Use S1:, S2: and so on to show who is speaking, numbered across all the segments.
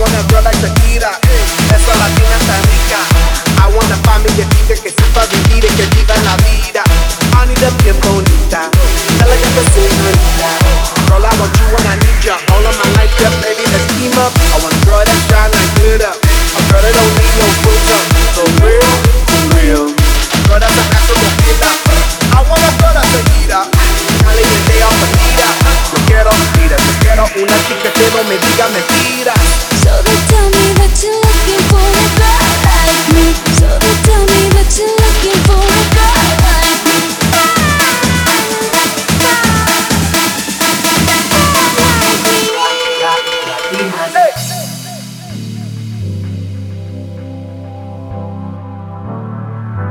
S1: I want a girl like Shakira, esa latina tan rica. I want a familia chica que sepa vivir y que viva la vida. I need a bien bonita, elegante señorita. Girl, I want you and I need you. All of my life, yeah, baby, let's team up. I want a girl that's to get up. A girl that don't need no filter. So real, for real. A girl that's a vida. I want a girl that's a heater. Caliente o mentira. Yo quiero, mira, yo quiero una chica que no me diga mentiras.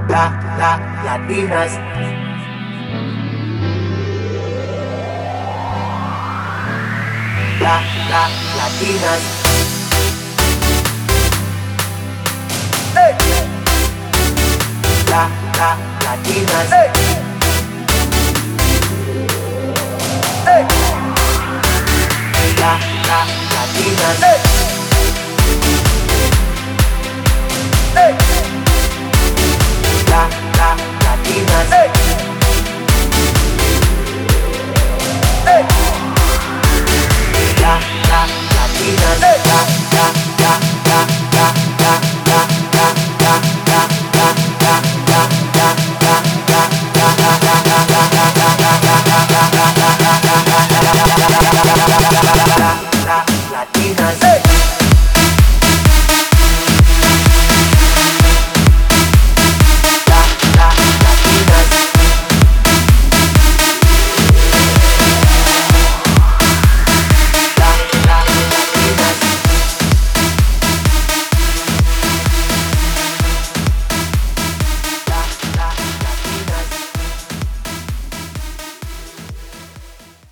S1: La, la, latinas. La, la, latinas. Hey. La, la, latinas. Hey. Hey. La, la, latinas. Hey. Latinas. Hey!